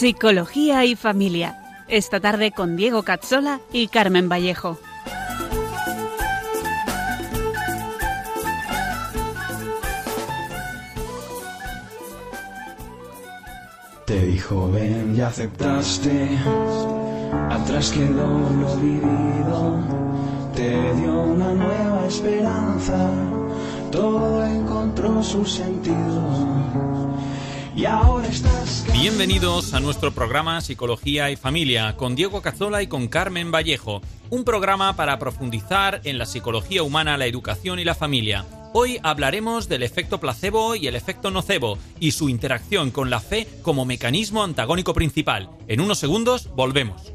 Psicología y Familia. Esta tarde con Diego Cazzola y Carmen Vallejo. Te dijo ven y aceptaste, atrás quedó lo vivido, te dio una nueva esperanza, todo encontró su sentido. Y ahora estás Bienvenidos a nuestro programa Psicología y Familia con Diego Cazola y con Carmen Vallejo, un programa para profundizar en la psicología humana, la educación y la familia. Hoy hablaremos del efecto placebo y el efecto nocebo y su interacción con la fe como mecanismo antagónico principal. En unos segundos volvemos.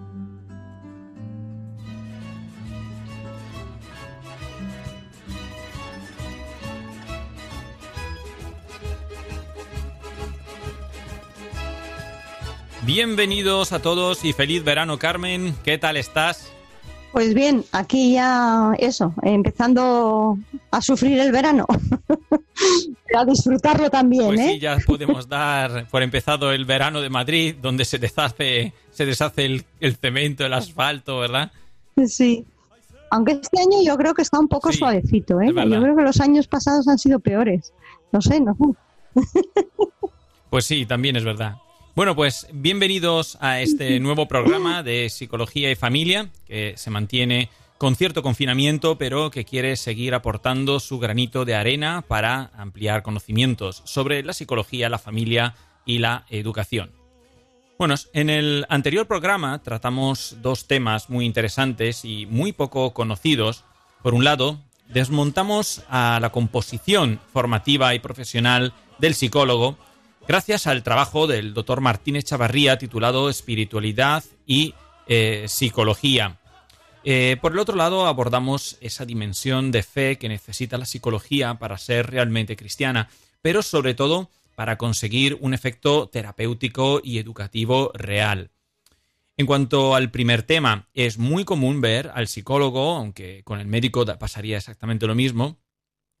Bienvenidos a todos y feliz verano, Carmen. ¿Qué tal estás? Pues bien, aquí ya eso, empezando a sufrir el verano, a disfrutarlo también, Pues ¿eh? sí, ya podemos dar por empezado el verano de Madrid, donde se deshace, se deshace el, el cemento, el asfalto, ¿verdad? Sí. Aunque este año yo creo que está un poco Sí, suavecito, ¿eh? Yo creo que los años pasados han sido peores. No sé, no. Pues sí, también es verdad. Bueno, pues bienvenidos a este nuevo programa de Psicología y Familia, que se mantiene con cierto confinamiento, pero que quiere seguir aportando su granito de arena para ampliar conocimientos sobre la psicología, la familia y la educación. Bueno, en el anterior programa tratamos dos temas muy interesantes y muy poco conocidos. Por un lado, desmontamos a la composición formativa y profesional del psicólogo gracias al trabajo del doctor Martínez Chavarría titulado Espiritualidad y eh, Psicología. Eh, por el otro lado, abordamos esa dimensión de fe que necesita la psicología para ser realmente cristiana, pero sobre todo para conseguir un efecto terapéutico y educativo real. En cuanto al primer tema, es muy común ver al psicólogo, aunque con el médico pasaría exactamente lo mismo,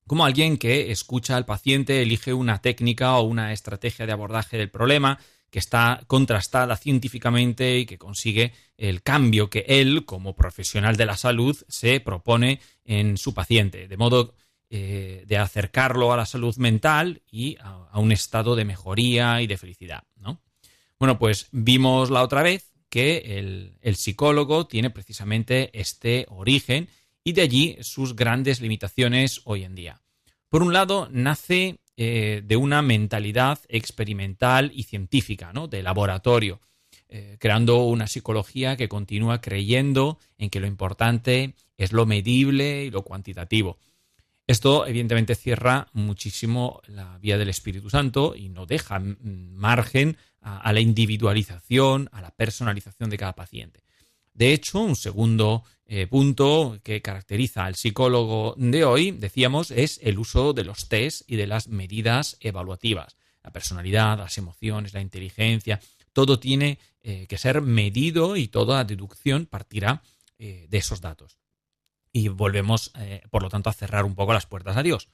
como alguien que escucha al paciente, elige una técnica o una estrategia de abordaje del problema que está contrastada científicamente y que consigue el cambio que él, como profesional de la salud, se propone en su paciente, de modo eh, de acercarlo a la salud mental y a, un estado de mejoría y de felicidad. ¿no? Bueno, pues vimos la otra vez que el psicólogo tiene precisamente este origen y de allí sus grandes limitaciones hoy en día. Por un lado, nace eh, de una mentalidad experimental y científica, ¿no? de laboratorio, eh, creando una psicología que continúa creyendo en que lo importante es lo medible y lo cuantitativo. Esto evidentemente cierra muchísimo la vía del Espíritu Santo y no deja margen a, a la individualización, a la personalización de cada paciente. De hecho, un segundo eh, punto que caracteriza al psicólogo de hoy, decíamos, es el uso de los test y de las medidas evaluativas. La personalidad, las emociones, la inteligencia, todo tiene eh, que ser medido y toda deducción partirá eh, de esos datos. Y volvemos, por lo tanto, a cerrar un poco las puertas a Dios.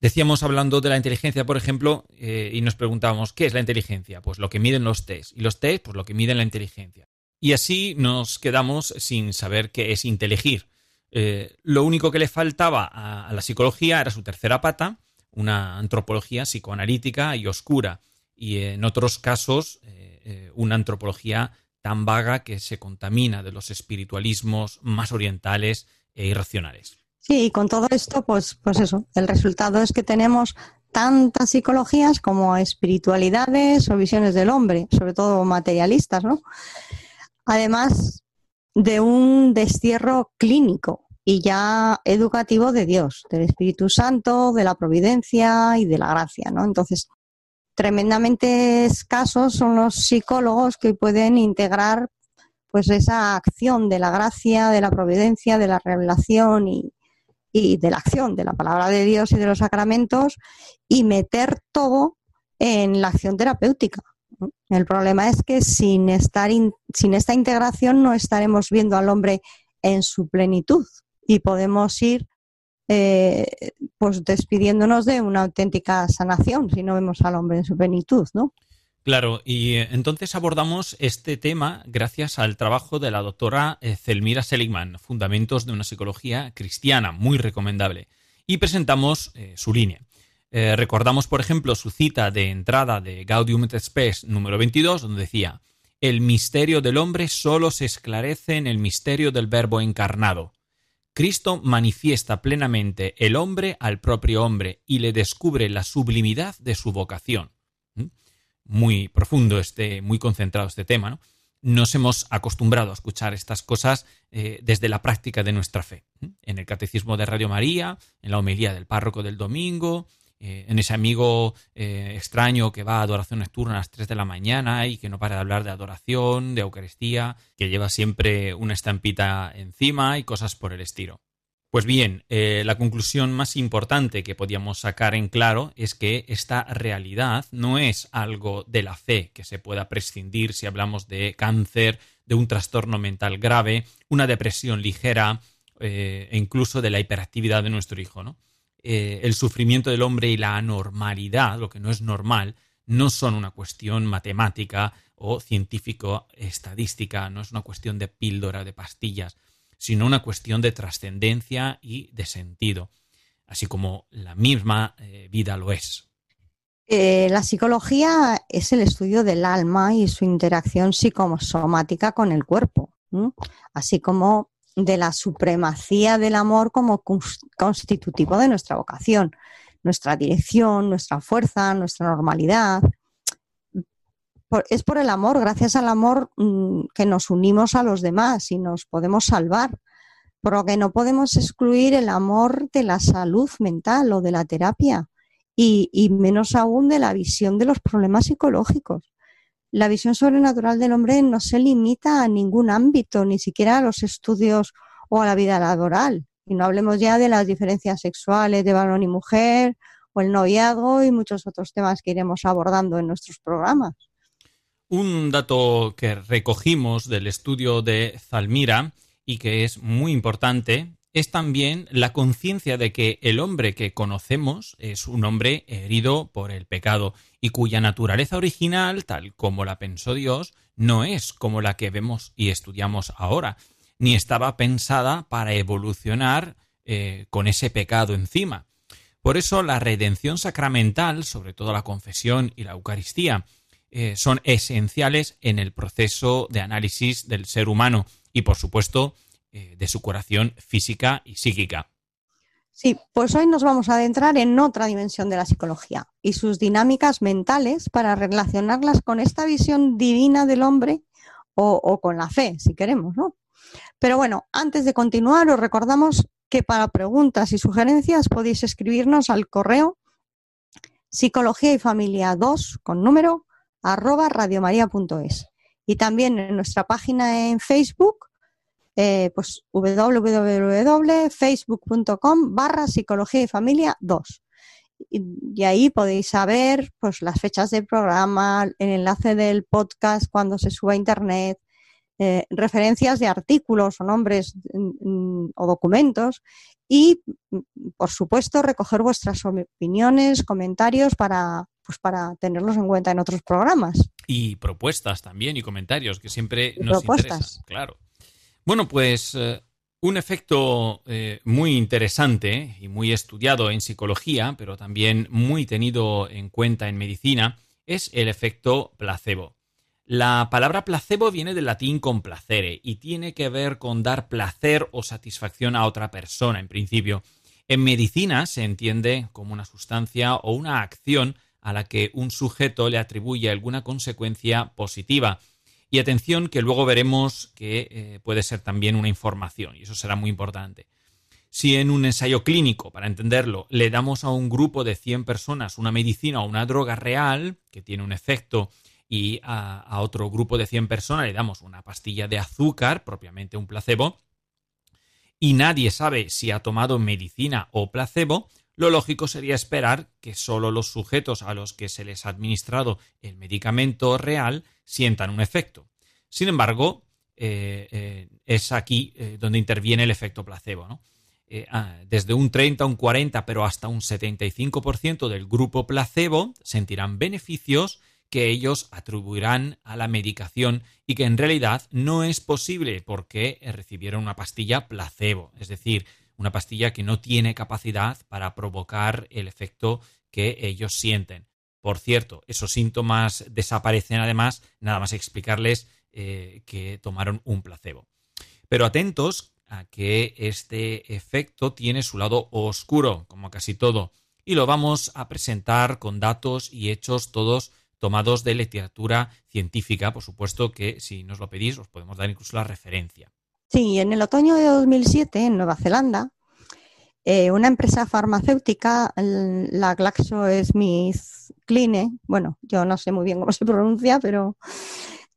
Decíamos hablando de la inteligencia, por ejemplo, y nos preguntábamos, ¿qué es la inteligencia? Pues lo que miden los test. Y los test, pues lo que miden la inteligencia. Y así nos quedamos sin saber qué es inteligir. Eh, lo único que le faltaba a, la psicología era su tercera pata, una antropología psicoanalítica y oscura. Y en otros casos, eh, eh, una antropología tan vaga que se contamina de los espiritualismos más orientales e irracionales. Sí, y con todo esto, pues, pues eso, el resultado es que tenemos tantas psicologías como espiritualidades o visiones del hombre, sobre todo materialistas, ¿no? Además de un destierro clínico y ya educativo de Dios, del Espíritu Santo, de la providencia y de la gracia, ¿no? Entonces, tremendamente escasos son los psicólogos que pueden integrar pues esa acción de la gracia, de la providencia, de la revelación y, de la acción de la palabra de Dios y de los sacramentos y meter todo en la acción terapéutica. El problema es que sin, estar sin esta integración no estaremos viendo al hombre en su plenitud y podemos ir eh, pues despidiéndonos de una auténtica sanación si no vemos al hombre en su plenitud, ¿no? Claro, y eh, entonces abordamos este tema gracias al trabajo de la doctora eh, Zelmira Seligman, Fundamentos de una psicología cristiana, muy recomendable, y presentamos su línea. Recordamos, por ejemplo, su cita de entrada de Gaudium et Spes número 22, donde decía, el misterio del hombre solo se esclarece en el misterio del verbo encarnado. Cristo manifiesta plenamente el hombre al propio hombre y le descubre la sublimidad de su vocación muy profundo, este, muy concentrado este tema, ¿no? Nos hemos acostumbrado a escuchar estas cosas eh, desde la práctica de nuestra fe. En el Catecismo de Radio María, en la homilía del párroco del domingo, eh, en ese amigo eh, extraño que va a adoración nocturna a las 3 de la mañana y que no para de hablar de adoración, de Eucaristía, que lleva siempre una estampita encima y cosas por el estilo. Pues bien, eh, la conclusión más importante que podíamos sacar en claro es que esta realidad no es algo de la fe que se pueda prescindir si hablamos de cáncer, de un trastorno mental grave, una depresión ligera e incluso de la hiperactividad de nuestro hijo. ¿no? Eh, el sufrimiento del hombre y la anormalidad, lo que no es normal, no son una cuestión matemática o científico-estadística, no es una cuestión de píldora, de pastillas sino una cuestión de trascendencia y de sentido, así como la misma eh, vida lo es. Eh, la psicología es el estudio del alma y su interacción psicosomática con el cuerpo, así como de la supremacía del amor como constitutivo de nuestra vocación, nuestra dirección, nuestra fuerza, nuestra normalidad es por el amor, gracias al amor mm, que nos unimos a los demás y nos podemos salvar. Por que no podemos excluir el amor de la salud mental o de la terapia y menos aún de la visión de los problemas psicológicos. La visión sobrenatural del hombre no se limita a ningún ámbito, ni siquiera a los estudios o a la vida laboral. Y no hablemos ya de las diferencias sexuales de varón y mujer o el noviazgo y muchos otros temas que iremos abordando en nuestros programas. Un dato que recogimos del estudio de Zalmira y que es muy importante es también la conciencia de que el hombre que conocemos es un hombre herido por el pecado y cuya naturaleza original, tal como la pensó Dios, no es como la que vemos y estudiamos ahora, ni estaba pensada para evolucionar eh, con ese pecado encima. Por eso la redención sacramental, sobre todo la confesión y la Eucaristía, eh, son esenciales en el proceso de análisis del ser humano y, por supuesto, eh, de su curación física y psíquica. Sí, pues hoy nos vamos a adentrar en otra dimensión de la psicología y sus dinámicas mentales para relacionarlas con esta visión divina del hombre o, o con la fe, si queremos, ¿no? Pero bueno, antes de continuar, os recordamos que para preguntas y sugerencias podéis escribirnos al correo psicología y familia 2 con número arroba radiomaria.es. Y también en nuestra página en Facebook, eh, pues www.facebook.com barra psicología y familia 2. Y, ahí podéis saber pues las fechas del programa, el enlace del podcast cuando se suba a internet, eh, referencias de artículos o nombres o documentos y, por supuesto, recoger vuestras opiniones, comentarios para, pues para tenerlos en cuenta en otros programas. Y propuestas también y comentarios que siempre nos interesan. Claro. Bueno, pues eh, un efecto eh, muy interesante y muy estudiado en psicología, pero también muy tenido en cuenta en medicina, es el efecto placebo. La palabra placebo viene del latín complacere y tiene que ver con dar placer o satisfacción a otra persona, en principio. En medicina se entiende como una sustancia o una acción a la que un sujeto le atribuye alguna consecuencia positiva. Y atención que luego veremos que eh, puede ser también una información, y eso será muy importante. Si en un ensayo clínico, para entenderlo, le damos a un grupo de 100 personas una medicina o una droga real que tiene un efecto y a, a, otro grupo de 100 personas le damos una pastilla de azúcar, propiamente un placebo, y nadie sabe si ha tomado medicina o placebo, lo lógico sería esperar que solo los sujetos a los que se les ha administrado el medicamento real sientan un efecto. Sin embargo, eh, eh, es aquí eh, donde interviene el efecto placebo. Ah, desde un 30 a un 40, pero hasta un 75% del grupo placebo sentirán beneficios que ellos atribuirán a la medicación y que en realidad no es posible porque recibieron una pastilla placebo, es decir, una pastilla que no tiene capacidad para provocar el efecto que ellos sienten. Por cierto, esos síntomas desaparecen además, nada más explicarles eh, que tomaron un placebo. Pero atentos a que este efecto tiene su lado oscuro, como casi todo, y lo vamos a presentar con datos y hechos todos tomados de literatura científica, por supuesto que si nos lo pedís os podemos dar incluso la referencia. Sí, en el otoño de 2007 en Nueva Zelanda, eh, una empresa farmacéutica, la GlaxoSmithKline, bueno, yo no sé muy bien cómo se pronuncia, pero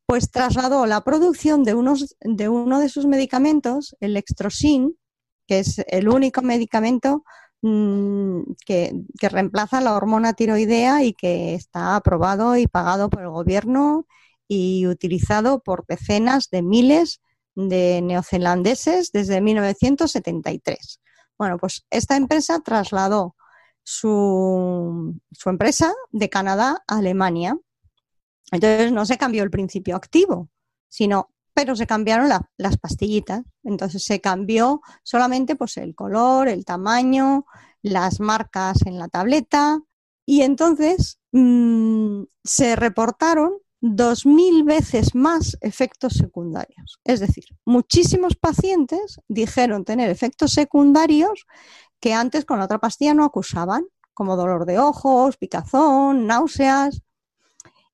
pues trasladó la producción de, unos, de uno de sus medicamentos, el Extrosin, que es el único medicamento Mm, que, reemplaza la hormona tiroidea y que está aprobado y pagado por el gobierno y utilizado por decenas de miles neozelandeses desde 1973. Bueno, pues esta empresa trasladó su, su empresa de Canadá a Alemania. Entonces no se cambió el principio activo, sino pero se cambiaron las pastillitas. Entonces se cambió solamente pues, el color, el tamaño, las marcas en la tableta. Y entonces mmm, se reportaron dos mil veces más efectos secundarios. Es decir, muchísimos pacientes dijeron tener efectos secundarios que antes con la otra pastilla no acusaban, como dolor de ojos, picazón, náuseas.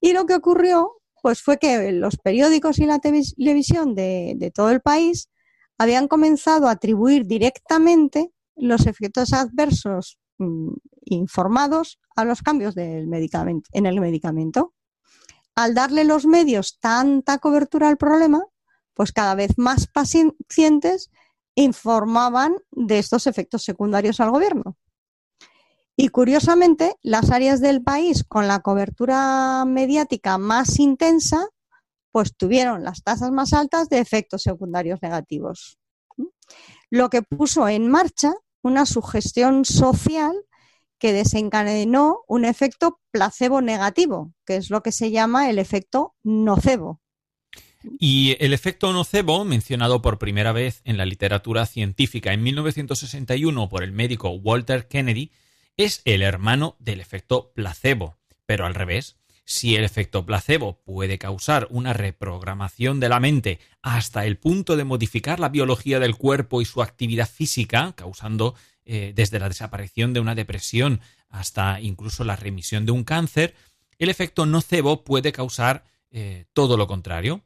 Y lo que ocurrió pues fue que los periódicos y la televisión de, todo el país habían comenzado a atribuir directamente los efectos adversos mm, informados a los cambios del medicamento, en el medicamento. Al darle los medios tanta cobertura al problema, pues cada vez más pacientes informaban de estos efectos secundarios al gobierno. Y curiosamente, las áreas del país con la cobertura mediática más intensa, pues tuvieron las tasas más altas de efectos secundarios negativos. Lo que puso en marcha una sugestión social que desencadenó un efecto placebo negativo, que es lo que se llama el efecto nocebo. Y el efecto nocebo, mencionado por primera vez en la literatura científica en 1961 por el médico Walter Kennedy, es el hermano del efecto placebo, pero al revés. Si el efecto placebo puede causar una reprogramación de la mente hasta el punto de modificar la biología del cuerpo y su actividad física, causando eh, desde la desaparición de una depresión hasta incluso la remisión de un cáncer, el efecto nocebo puede causar eh, todo lo contrario.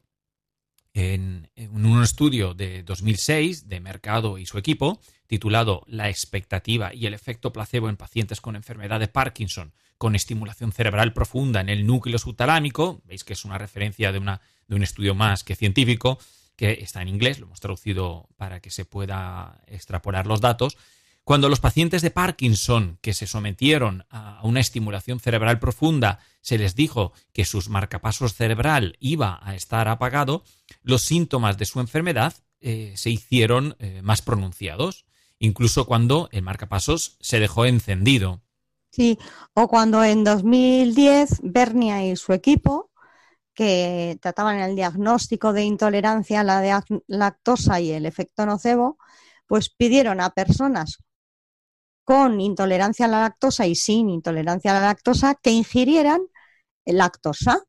En, un estudio de 2006 de Mercado y su equipo, titulado La expectativa y el efecto placebo en pacientes con enfermedad de Parkinson con estimulación cerebral profunda en el núcleo subtalámico, veis que es una referencia de, una, de un estudio más que científico, que está en inglés, lo hemos traducido para que se pueda extrapolar los datos, cuando los pacientes de Parkinson que se sometieron a una estimulación cerebral profunda se les dijo que sus marcapasos cerebral iba a estar apagado, los síntomas de su enfermedad eh, se hicieron eh, más pronunciados incluso cuando el marcapasos se dejó encendido. Sí, o cuando en 2010 Bernia y su equipo, que trataban el diagnóstico de intolerancia a la lactosa y el efecto nocebo, pues pidieron a personas con intolerancia a la lactosa y sin intolerancia a la lactosa que ingirieran lactosa,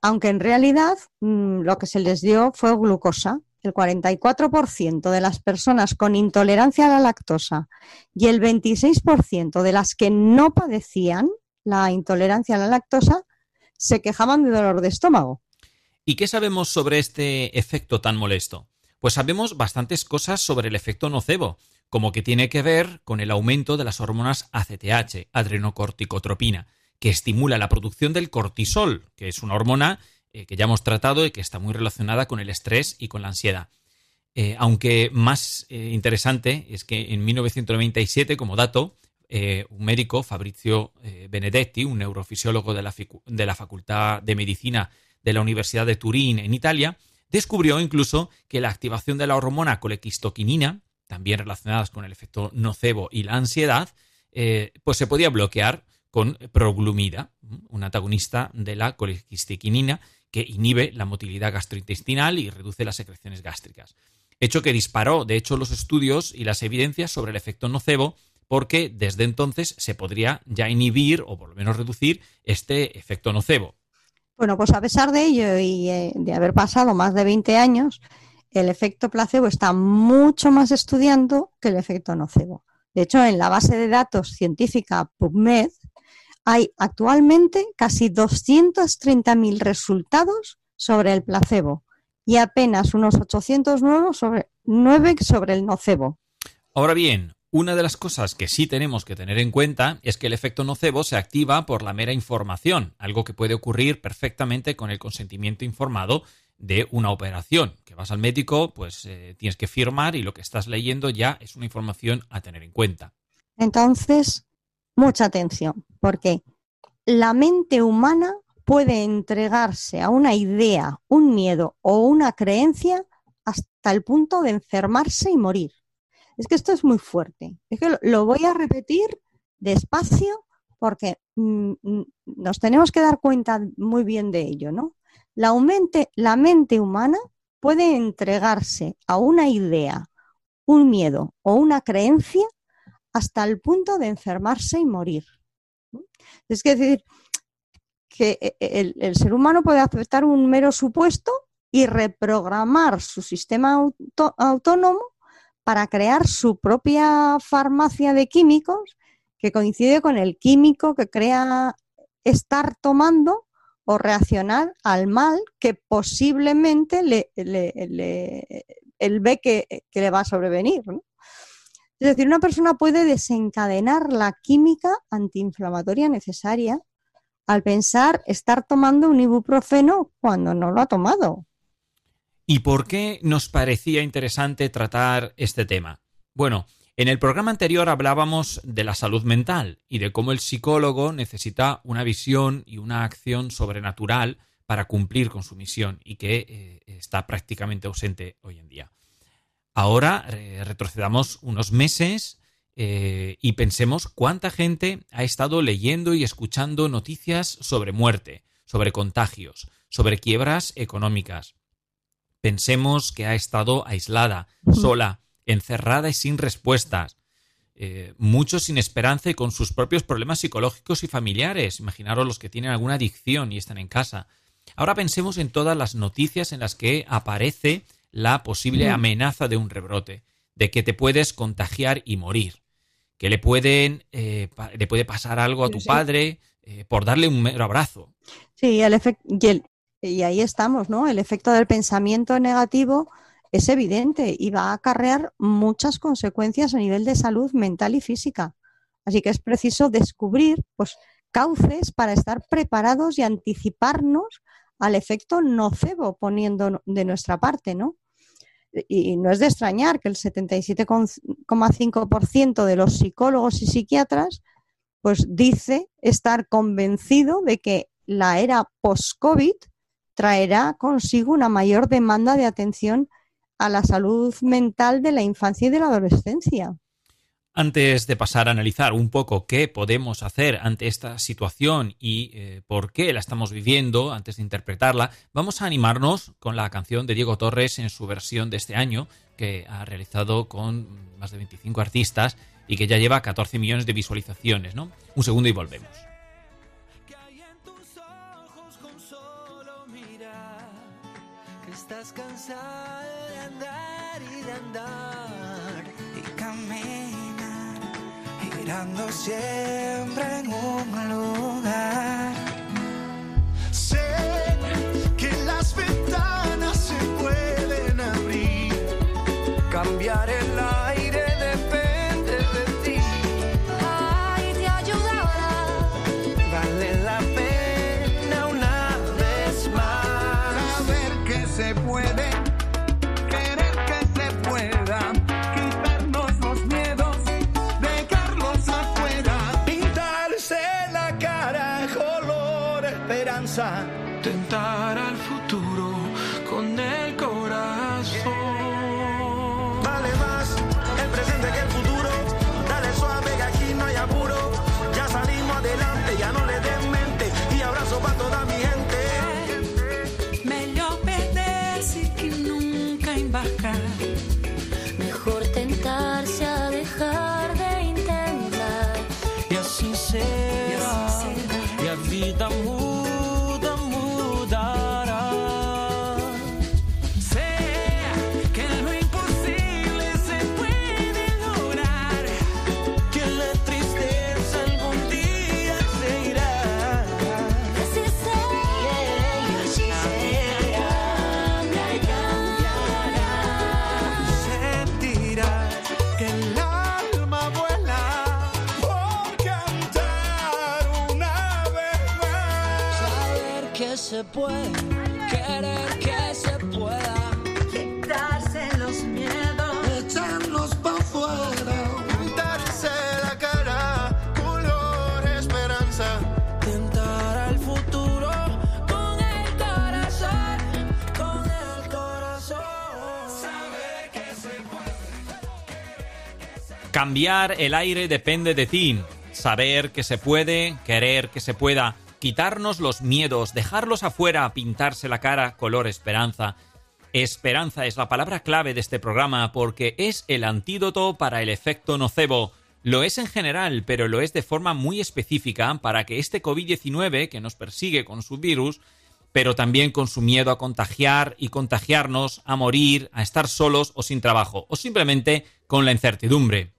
aunque en realidad mm, lo que se les dio fue glucosa el 44% de las personas con intolerancia a la lactosa y el 26% de las que no padecían la intolerancia a la lactosa se quejaban de dolor de estómago. ¿Y qué sabemos sobre este efecto tan molesto? Pues sabemos bastantes cosas sobre el efecto nocebo, como que tiene que ver con el aumento de las hormonas ACTH, adrenocorticotropina, que estimula la producción del cortisol, que es una hormona eh, que ya hemos tratado y que está muy relacionada con el estrés y con la ansiedad. Eh, aunque más eh, interesante es que en 1997, como dato, un médico, Fabrizio Benedetti, un neurofisiólogo de la, de la Facultad de Medicina de la Universidad de Turín en Italia, descubrió incluso que la activación de la hormona colequistoquinina, también relacionadas con el efecto nocebo y la ansiedad, pues se podía bloquear con proglumida, un antagonista de la colequistoquinina que inhibe la motilidad gastrointestinal y reduce las secreciones gástricas. Hecho que disparó, de hecho, los estudios y las evidencias sobre el efecto nocebo, porque desde entonces se podría ya inhibir o por lo menos reducir este efecto nocebo. Bueno, pues a pesar de ello y eh, de haber pasado más de 20 años, el efecto placebo está mucho más estudiando que el efecto nocebo. De hecho, en la base de datos científica PubMed, hay actualmente casi 230.000 resultados sobre el placebo y apenas unos 809 sobre, sobre el nocebo. Ahora bien, una de las cosas que sí tenemos que tener en cuenta es que el efecto nocebo se activa por la mera información, algo que puede ocurrir perfectamente con el consentimiento informado de una operación. Que vas al médico, pues eh, tienes que firmar y lo que estás leyendo ya es una información a tener en cuenta. Entonces, mucha atención, porque la mente humana puede entregarse a una idea, un miedo o una creencia hasta el punto de enfermarse y morir. Es que esto es muy fuerte. Es que lo voy a repetir despacio porque mm, mm, nos tenemos que dar cuenta muy bien de ello, ¿no? La, la mente humana puede entregarse a una idea, un miedo o una creencia hasta el punto de enfermarse y morir. Es decir, que e, e, el, ser humano puede aceptar un mero supuesto y reprogramar su sistema autónomo para crear su propia farmacia de químicos que coincide con el químico que crea estar tomando o reaccionar al mal que posiblemente le, él ve que, que, le va a sobrevenir. Es decir, una persona puede desencadenar la química antiinflamatoria necesaria al pensar estar tomando un ibuprofeno cuando no lo ha tomado. ¿Y por qué nos parecía interesante tratar este tema? Bueno, en el programa anterior hablábamos de la salud mental y de cómo el psicólogo necesita una visión y una acción sobrenatural para cumplir con su misión y que eh, está prácticamente ausente hoy en día. Ahora eh, retrocedamos unos meses eh, y pensemos cuánta gente ha estado leyendo y escuchando noticias sobre muerte, sobre contagios, sobre quiebras económicas. Pensemos que ha estado aislada, sola, encerrada y sin respuestas. Eh, muchos sin esperanza y con sus propios problemas psicológicos y familiares. Imaginaros los que tienen alguna adicción y están en casa. Ahora pensemos en todas las noticias en las que aparece la posible amenaza de un rebrote, de que te puedes contagiar y morir, que le pueden eh, le puede pasar algo a tu padre eh, por darle un mero abrazo. Sí, el y, y ahí estamos, ¿no? El efecto del pensamiento negativo es evidente y va a acarrear muchas consecuencias a nivel de salud mental y física. Así que es preciso descubrir pues, cauces para estar preparados y anticiparnos al efecto nocebo poniendo de nuestra parte, ¿no? Y no es de extrañar que el 77,5% de los psicólogos y psiquiatras pues dice estar convencido de que la era post-COVID traerá consigo una mayor demanda de atención a la salud mental de la infancia y de la adolescencia. Antes de pasar a analizar un poco qué podemos hacer ante esta situación y eh, por qué la estamos viviendo, antes de interpretarla, vamos a animarnos con la canción de Diego Torres en su versión de este año, que ha realizado con más de 25 artistas y que ya lleva 14 millones de visualizaciones. ¿no? Un segundo y volvemos. estás cansada de andar y de andar y mirando siempre en un lugar. Esperanza. Tentar al futuro con el corazón. Vale más Cambiar el aire depende de ti. Saber que se puede, querer que se pueda, quitarnos los miedos, dejarlos afuera, pintarse la cara color esperanza. Esperanza es la palabra clave de este programa porque es el antídoto para el efecto nocebo. Lo es en general, pero lo es de forma muy específica para que este COVID-19 que nos persigue con su virus, pero también con su miedo a contagiar y contagiarnos, a morir, a estar solos o sin trabajo, o simplemente con la incertidumbre.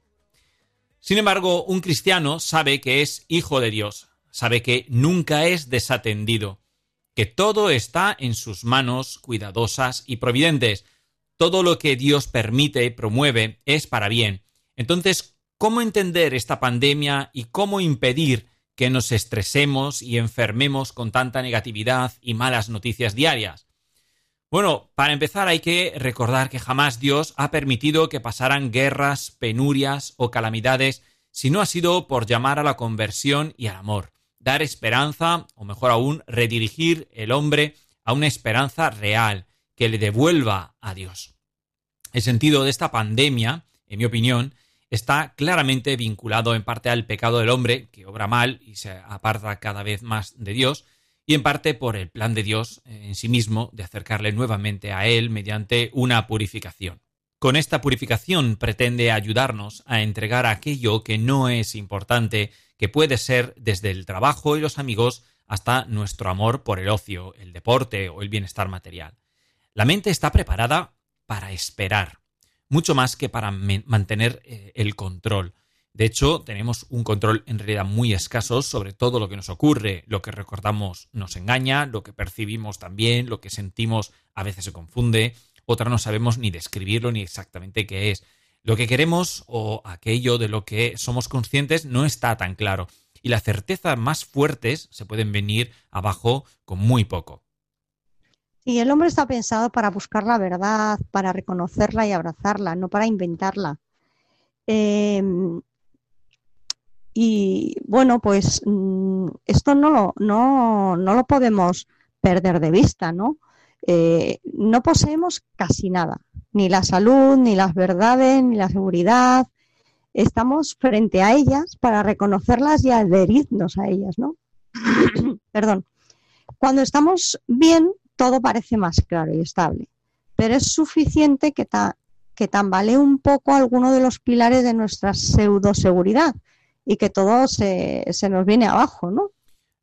Sin embargo, un cristiano sabe que es hijo de Dios, sabe que nunca es desatendido, que todo está en sus manos cuidadosas y providentes. Todo lo que Dios permite y promueve es para bien. Entonces, ¿cómo entender esta pandemia y cómo impedir que nos estresemos y enfermemos con tanta negatividad y malas noticias diarias? Bueno, para empezar hay que recordar que jamás Dios ha permitido que pasaran guerras, penurias o calamidades si no ha sido por llamar a la conversión y al amor, dar esperanza, o mejor aún, redirigir el hombre a una esperanza real que le devuelva a Dios. El sentido de esta pandemia, en mi opinión, está claramente vinculado en parte al pecado del hombre, que obra mal y se aparta cada vez más de Dios, y en parte por el plan de Dios en sí mismo de acercarle nuevamente a Él mediante una purificación. Con esta purificación pretende ayudarnos a entregar aquello que no es importante, que puede ser desde el trabajo y los amigos hasta nuestro amor por el ocio, el deporte o el bienestar material. La mente está preparada para esperar, mucho más que para mantener eh, el control. De hecho, tenemos un control en realidad muy escaso sobre todo lo que nos ocurre. Lo que recordamos nos engaña, lo que percibimos también, lo que sentimos a veces se confunde, otra no sabemos ni describirlo ni exactamente qué es. Lo que queremos o aquello de lo que somos conscientes no está tan claro. Y las certezas más fuertes se pueden venir abajo con muy poco. Y el hombre está pensado para buscar la verdad, para reconocerla y abrazarla, no para inventarla. Eh, y bueno, pues mm, esto no lo, no, no lo podemos perder de vista, ¿no? Eh, no poseemos casi nada, ni la salud, ni las verdades, ni la seguridad. Estamos frente a ellas para reconocerlas y adherirnos a ellas, ¿no? Perdón. Cuando estamos bien, todo parece más claro y estable, pero es suficiente que, ta que tambalee un poco alguno de los pilares de nuestra pseudoseguridad y que todo se, se nos viene abajo, ¿no?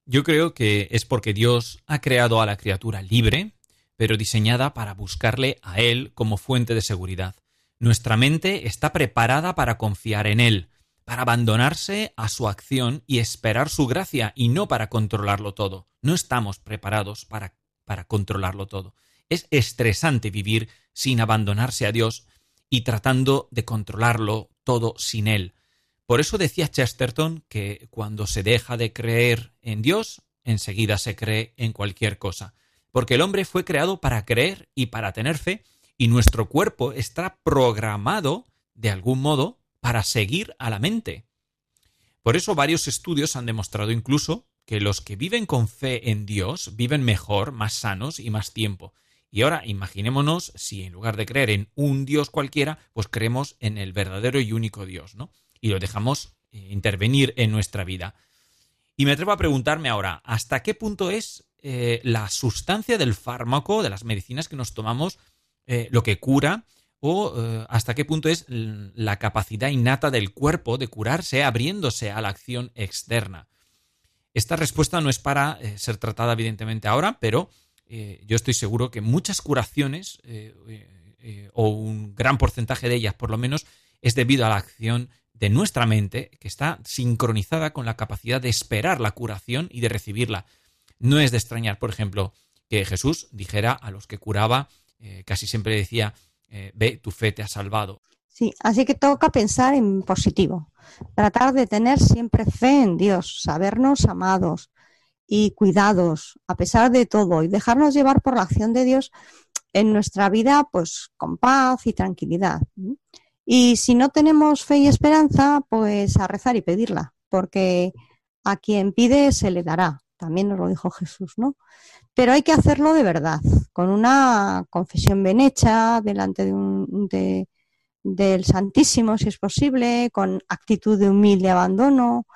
Yo creo que es porque Dios ha creado a la criatura libre, pero diseñada para buscarle a Él como fuente de seguridad. Nuestra mente está preparada para confiar en Él, para abandonarse a su acción y esperar su gracia y no para controlarlo todo. No estamos preparados para, para controlarlo todo. Es estresante vivir sin abandonarse a Dios y tratando de controlarlo todo sin Él. Por eso decía Chesterton que cuando se deja de creer en Dios, enseguida se cree en cualquier cosa. Porque el hombre fue creado para creer y para tener fe, y nuestro cuerpo está programado, de algún modo, para seguir a la mente. Por eso varios estudios han demostrado incluso que los que viven con fe en Dios viven mejor, más sanos y más tiempo. Y ahora imaginémonos si en lugar de creer en un Dios cualquiera, pues creemos en el verdadero y único Dios, ¿no? Y lo dejamos eh, intervenir en nuestra vida. Y me atrevo a preguntarme ahora, ¿hasta qué punto es eh, la sustancia del fármaco, de las medicinas que nos tomamos, eh, lo que cura? ¿O hasta qué punto es la capacidad innata del cuerpo de curarse abriéndose a la acción externa? Esta respuesta no es para ser tratada evidentemente ahora, pero yo estoy seguro que muchas curaciones, o un gran porcentaje de ellas por lo menos, es debido a la acción de nuestra mente, que está sincronizada con la capacidad de esperar la curación y de recibirla. No es de extrañar, por ejemplo, que Jesús dijera a los que curaba, eh, casi siempre decía, eh, ve, tu fe te ha salvado. Sí, así que toca pensar en positivo, tratar de tener siempre fe en Dios, sabernos amados y cuidados a pesar de todo y dejarnos llevar por la acción de Dios en nuestra vida pues con paz y tranquilidad. Y si no tenemos fe y esperanza, pues a rezar y pedirla, porque a quien pide se le dará. También nos lo dijo Jesús, ¿no? Pero hay que hacerlo de verdad, con una confesión bien hecha, delante de un, de, del Santísimo, si es posible, con actitud de humilde abandono,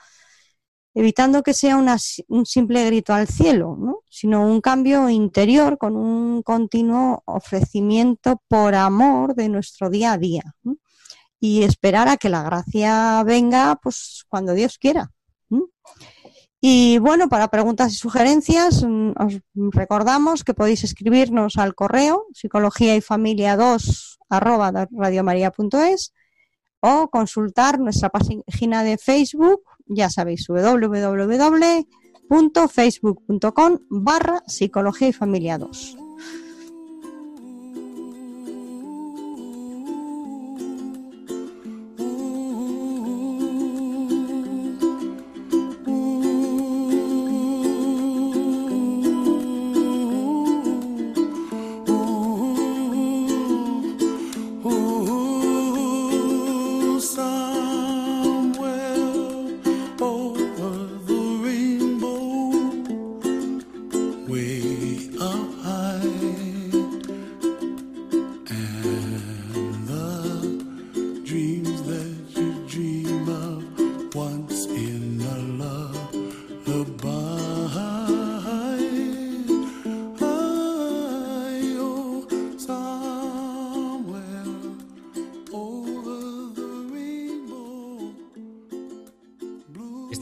evitando que sea una un simple grito al cielo, ¿no? sino un cambio interior con un continuo ofrecimiento por amor de nuestro día a día. ¿no? Y esperar a que la gracia venga pues, cuando Dios quiera. Y bueno, para preguntas y sugerencias, mm, os recordamos que podéis escribirnos al correo psicología y familia 2 arroba radiomaria.es o consultar nuestra página de Facebook, ya sabéis, www.facebook.com barra psicología y familia 2.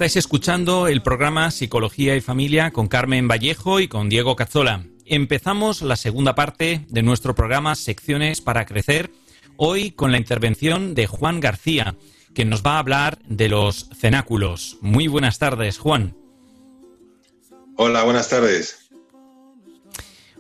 Estáis escuchando el programa Psicología y Familia con Carmen Vallejo y con Diego Cazzola. Empezamos la segunda parte de nuestro programa Secciones para Crecer, hoy con la intervención de Juan García, que nos va a hablar de los cenáculos. Muy buenas tardes, Juan. Hola, buenas tardes.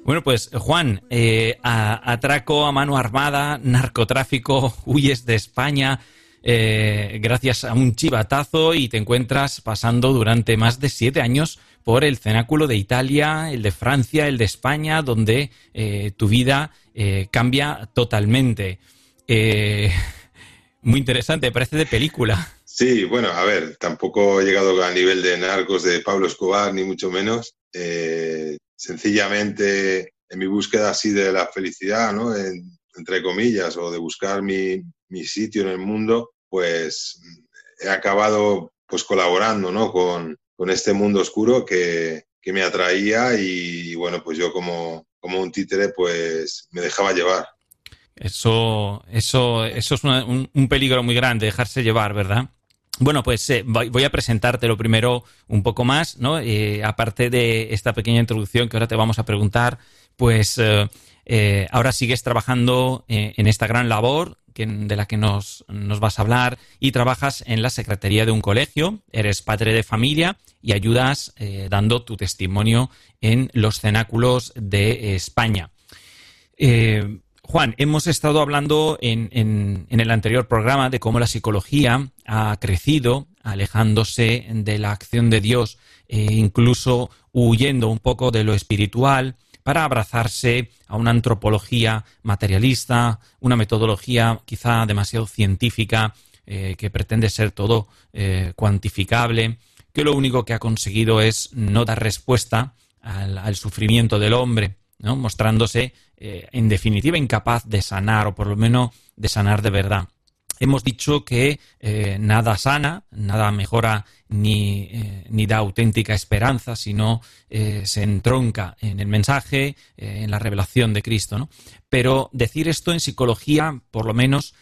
Bueno, pues Juan, eh, a- atraco a mano armada, narcotráfico, huyes de España eh, gracias a un chivatazo y te encuentras pasando durante más de siete años por el cenáculo de Italia, el de Francia, el de España, donde eh, tu vida eh, cambia totalmente. Muy interesante, parece de película. Sí, bueno, a ver, tampoco he llegado al nivel de narcos de Pablo Escobar, ni mucho menos. Sencillamente, en mi búsqueda así de la felicidad, ¿no? En- entre comillas, o de buscar mi, mi sitio en el mundo, pues he acabado pues colaborando, ¿no? Con, con este mundo oscuro que, que me atraía y, bueno, pues yo como, como un títere, pues me dejaba llevar. Eso, eso, eso es un, un peligro muy grande, dejarse llevar, ¿verdad? Bueno, pues eh, voy voy a presentártelo primero un poco más, ¿no? Eh, aparte de esta pequeña introducción que ahora te vamos a preguntar, pues eh, eh, ahora sigues trabajando eh, en esta gran labor de la que nos, vas a hablar y trabajas en la secretaría de un colegio, eres padre de familia y ayudas dando tu testimonio en los cenáculos de España. Juan, hemos estado hablando en- en el anterior programa de cómo la psicología ha crecido, alejándose de la acción de Dios, e incluso huyendo un poco de lo espiritual, para abrazarse a una antropología materialista, una metodología quizá demasiado científica, eh, que pretende ser todo eh, cuantificable, que lo único que ha conseguido es no dar respuesta al, sufrimiento del hombre, mostrándose eh, en definitiva incapaz de sanar o por lo menos de sanar de verdad. Hemos dicho que eh, nada sana, nada mejora ni, eh, ni da auténtica esperanza, sino eh, se entronca en el mensaje, eh, en la revelación de Cristo. ¿no? Pero decir esto en psicología, por lo menos,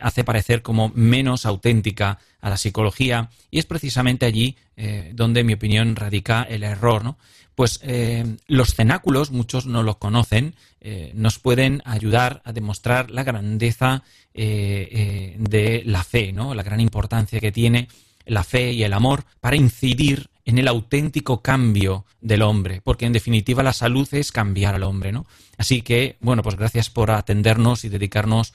hace parecer como menos auténtica a la psicología y es precisamente allí donde, en mi opinión, radica el error. ¿no? Pues los cenáculos, muchos no los conocen, eh, nos pueden ayudar a demostrar la grandeza eh, eh, de la fe, ¿no? la gran importancia que tiene la fe y el amor para incidir en el auténtico cambio del hombre, porque en definitiva la salud es cambiar al hombre, ¿no? Así que, bueno, pues gracias por atendernos y dedicarnos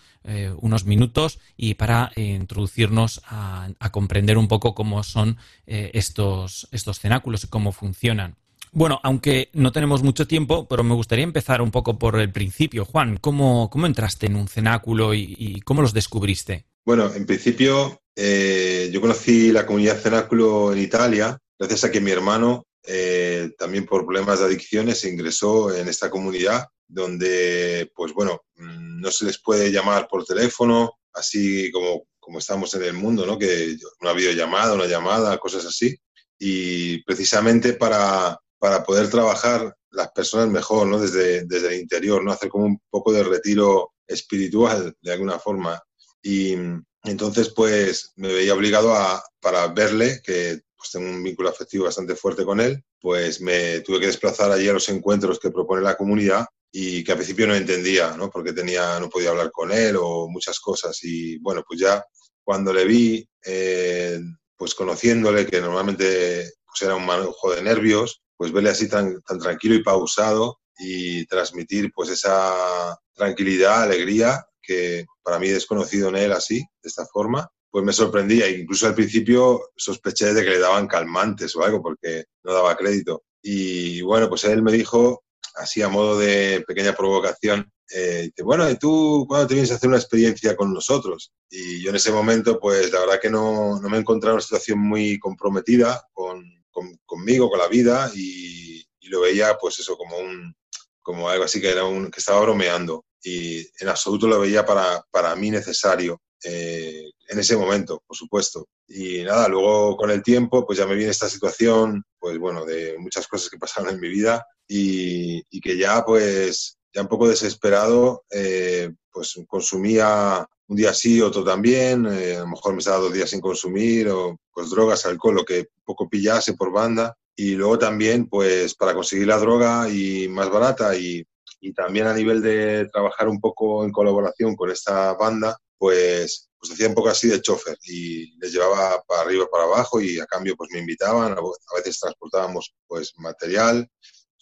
unos minutos y para introducirnos a, comprender un poco cómo son estos, estos cenáculos y cómo funcionan. Bueno, aunque no tenemos mucho tiempo, pero me gustaría empezar un poco por el principio. Juan, ¿cómo, cómo entraste en un cenáculo y, cómo los descubriste? Bueno, en principio eh, yo conocí la comunidad cenáculo en Italia gracias a que mi hermano, eh, también por problemas de adicciones, ingresó en esta comunidad donde, pues bueno, mm, no se les puede llamar por teléfono, así como, como estamos en el mundo, ¿no? Que una videollamada, una llamada, cosas así. Y precisamente para, para poder trabajar las personas mejor, ¿no? Desde, desde el interior, ¿no? Hacer como un poco de retiro espiritual, de alguna forma. Y entonces, pues, me veía obligado a, para verle, que pues tengo un vínculo afectivo bastante fuerte con él, pues me tuve que desplazar allí a los encuentros que propone la comunidad y que al principio no entendía, ¿no? Porque tenía, no podía hablar con él o muchas cosas. Y bueno, pues ya cuando le vi, eh, pues conociéndole, que normalmente pues era un manejo de nervios, pues verle así tan, tan tranquilo y pausado y transmitir pues esa tranquilidad, alegría, que para mí desconocido en él así, de esta forma, pues me sorprendía. Incluso al principio sospeché de que le daban calmantes o algo porque no daba crédito. Y bueno, pues él me dijo, así a modo de pequeña provocación, eh, bueno, ¿y tú cuándo te vienes a hacer una experiencia con nosotros? Y yo en ese momento, pues la verdad que no, no me encontraba en una situación muy comprometida con, con, conmigo, con la vida, y, lo veía pues eso como un como algo así que era un que estaba bromeando y en absoluto lo veía para, para mí necesario eh, en ese momento, por supuesto. Y nada, luego con el tiempo, pues ya me viene esta situación, pues bueno, de muchas cosas que pasaron en mi vida y que ya, pues, ya un poco desesperado, eh, pues consumía un día sí, otro también, eh, a lo mejor me estaba dos días sin consumir, o pues drogas, alcohol, lo que poco pillase por banda. Y luego también, pues, para conseguir la droga y más barata y, y también a nivel de trabajar un poco en colaboración con esta banda, pues, pues hacía un poco así de chofer y les llevaba para arriba, para abajo y a cambio pues me invitaban, a veces transportábamos pues material,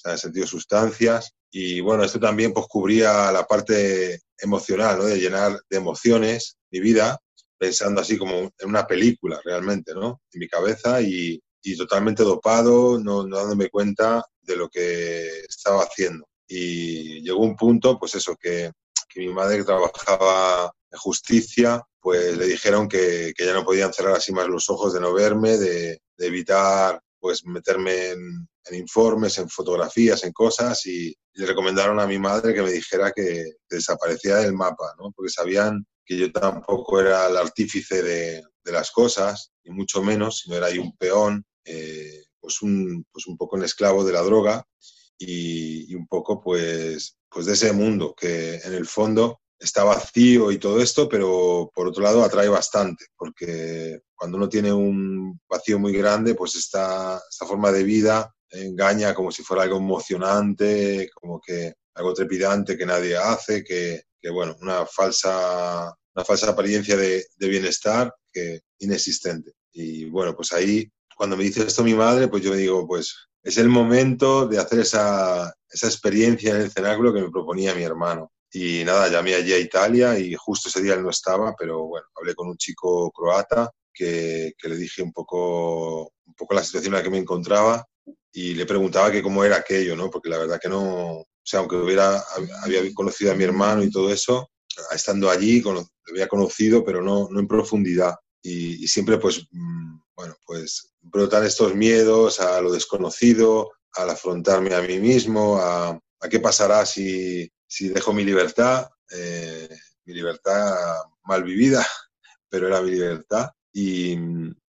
sea, en sentido sustancias y bueno, esto también pues cubría la parte emocional, ¿no? De llenar de emociones mi vida, pensando así como en una película realmente, ¿no? En mi cabeza y, y totalmente dopado, no, no dándome cuenta de lo que estaba haciendo. Y llegó un punto, pues eso, que, que mi madre trabajaba en justicia, pues le dijeron que, que, ya no podían cerrar así más los ojos de no verme, de, de evitar pues meterme en, en, informes, en fotografías, en cosas y, y, le recomendaron a mi madre que me dijera que, desaparecía del mapa, ¿no? Porque sabían que yo tampoco era el artífice de, las cosas, ni mucho menos, sino era ahí un peón, eh, pues, un, pues un poco un esclavo de la droga y, y un poco pues, pues de ese mundo que en el fondo está vacío y todo esto, pero por otro lado atrae bastante, porque cuando uno tiene un vacío muy grande, pues esta, esta forma de vida engaña como si fuera algo emocionante, como que algo trepidante que nadie hace, que, que bueno, una falsa, una falsa apariencia de, de, bienestar que inexistente. Y bueno, pues ahí, cuando me dice esto mi madre, pues yo digo, pues es el momento de hacer esa, esa experiencia en el cenáculo que me proponía mi hermano. Y nada, llamé allí a Italia y justo ese día él no estaba, pero bueno, hablé con un chico croata que, que, le dije un poco, un poco la situación en la que me encontraba y le preguntaba que cómo era aquello, ¿no? Porque la verdad que no, o sea, aunque hubiera, había conocido a mi hermano y todo eso, estando allí, lo había conocido, pero no, no en profundidad. y, siempre pues, mm, bueno, pues brotan estos miedos a lo desconocido, al afrontarme a mí mismo, a, a qué pasará si, si dejo mi libertad, eh, mi libertad mal vivida, pero era mi libertad, y,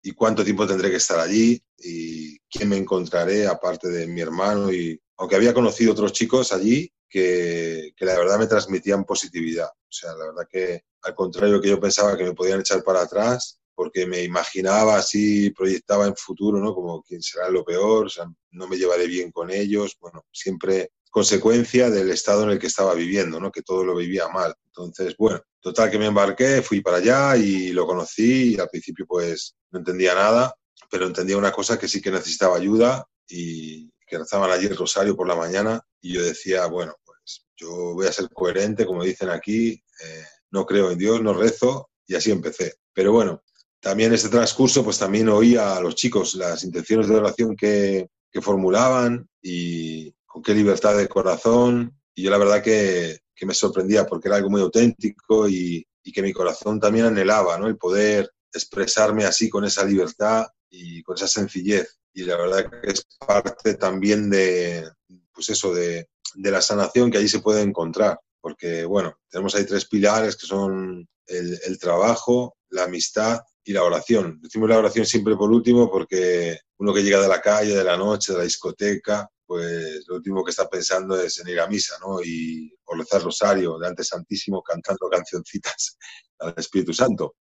y cuánto tiempo tendré que estar allí y quién me encontraré aparte de mi hermano y aunque había conocido otros chicos allí que, que la verdad me transmitían positividad. O sea, la verdad que al contrario que yo pensaba que me podían echar para atrás, porque me imaginaba así, proyectaba en futuro, ¿no? Como quién será lo peor, o sea, no me llevaré bien con ellos, bueno, siempre consecuencia del estado en el que estaba viviendo, ¿no? Que todo lo vivía mal. Entonces, bueno, total que me embarqué, fui para allá y lo conocí y al principio pues no entendía nada, pero entendía una cosa que sí que necesitaba ayuda y que rezaban allí el rosario por la mañana y yo decía, bueno, pues yo voy a ser coherente, como dicen aquí, eh, no creo en Dios, no rezo y así empecé. Pero bueno, también este transcurso, pues también oía a los chicos las intenciones de oración que, que formulaban y con qué libertad de corazón. Y yo la verdad que, que me sorprendía porque era algo muy auténtico y, y, que mi corazón también anhelaba, ¿no? El poder expresarme así con esa libertad y con esa sencillez. Y la verdad que es parte también de, pues eso, de, de la sanación que allí se puede encontrar. Porque, bueno, tenemos ahí tres pilares que son el, el trabajo, la amistad y la oración. Decimos la oración siempre por último porque uno que llega de la calle, de la noche, de la discoteca, pues lo último que está pensando es en ir a misa, ¿no? Y o rezar rosario delante santísimo cantando cancioncitas al Espíritu Santo.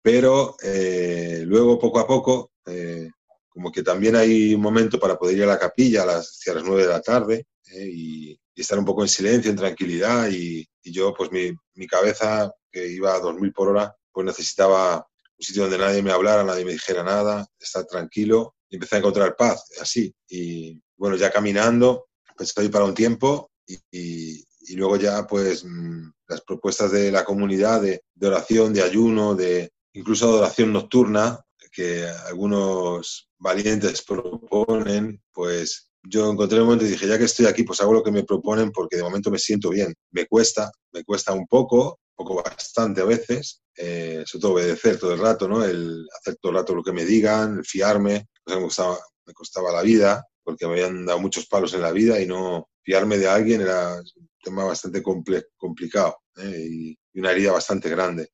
Pero eh, luego, poco a poco, eh, como que también hay un momento para poder ir a la capilla a las, hacia las nueve de la tarde eh, y, estar un poco en silencio, en tranquilidad. Y, yo, pues mi, cabeza, que iba a 2000 por hora, pues necesitaba un sitio donde nadie me hablara, nadie me dijera nada, estar tranquilo y empecé a encontrar paz, así. Y bueno, ya caminando, pues estoy para un tiempo y, luego ya pues mmm, las propuestas de la comunidad de, de, oración, de ayuno, de incluso de oración nocturna que algunos valientes proponen, pues yo encontré un momento y dije, ya que estoy aquí, pues hago lo que me proponen porque de momento me siento bien. Me cuesta, me cuesta un poco, poco bastante a veces, eh, sobre todo obedecer todo el rato, ¿no? El hacer todo el rato lo que me digan, el fiarme, o sea, me, costaba, me costaba la vida porque me habían dado muchos palos en la vida y no fiarme de alguien era un tema bastante complicado ¿eh? y una herida bastante grande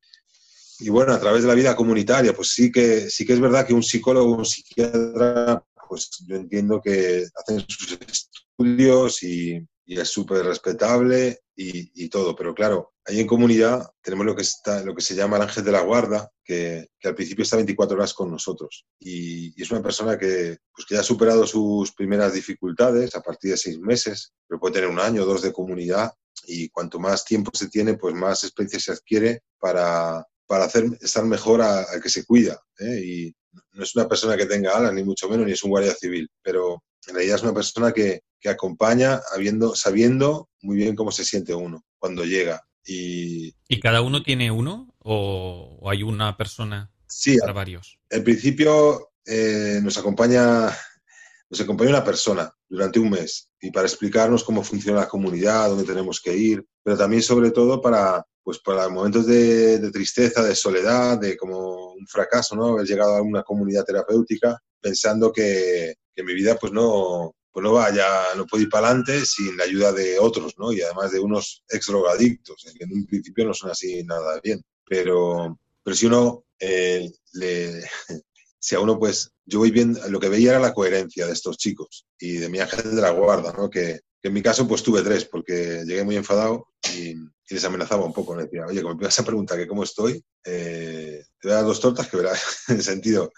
y bueno, a través de la vida comunitaria, pues sí que, sí que es verdad que un psicólogo, un psiquiatra, pues yo entiendo que hacen sus estudios y, y es súper respetable y, y, todo, pero claro, ahí en comunidad tenemos lo que, está, lo que se llama el ángel de la guarda, que, que al principio está 24 horas con nosotros y, y, es una persona que, pues que ya ha superado sus primeras dificultades a partir de seis meses, pero puede tener un año o dos de comunidad y cuanto más tiempo se tiene, pues más experiencia se adquiere para, para hacer estar mejor al que se cuida. ¿eh? Y no es una persona que tenga alas, ni mucho menos, ni es un guardia civil, pero en realidad es una persona que, que acompaña habiendo, sabiendo muy bien cómo se siente uno cuando llega. Y, ¿Y cada uno tiene uno o, o hay una persona sí, para varios? En principio eh, nos acompaña nos acompaña una persona durante un mes y para explicarnos cómo funciona la comunidad, dónde tenemos que ir, pero también sobre todo para, pues para momentos de, de, tristeza, de soledad, de como un fracaso, ¿no? Haber llegado a una comunidad terapéutica pensando que, que mi vida pues no, pues no vaya, no puede ir para adelante sin la ayuda de otros, ¿no? Y además de unos ex drogadictos, que en un principio no son así nada bien. Pero, pero si uno eh, le, si a uno pues, yo voy viendo, lo que veía era la coherencia de estos chicos y de mi ángel de la guarda, ¿no? Que, en mi caso pues tuve tres, porque llegué muy enfadado y, les amenazaba un poco, me decía, oye, como me a preguntar que cómo estoy, eh, te voy a dar dos tortas que verás, en sentido,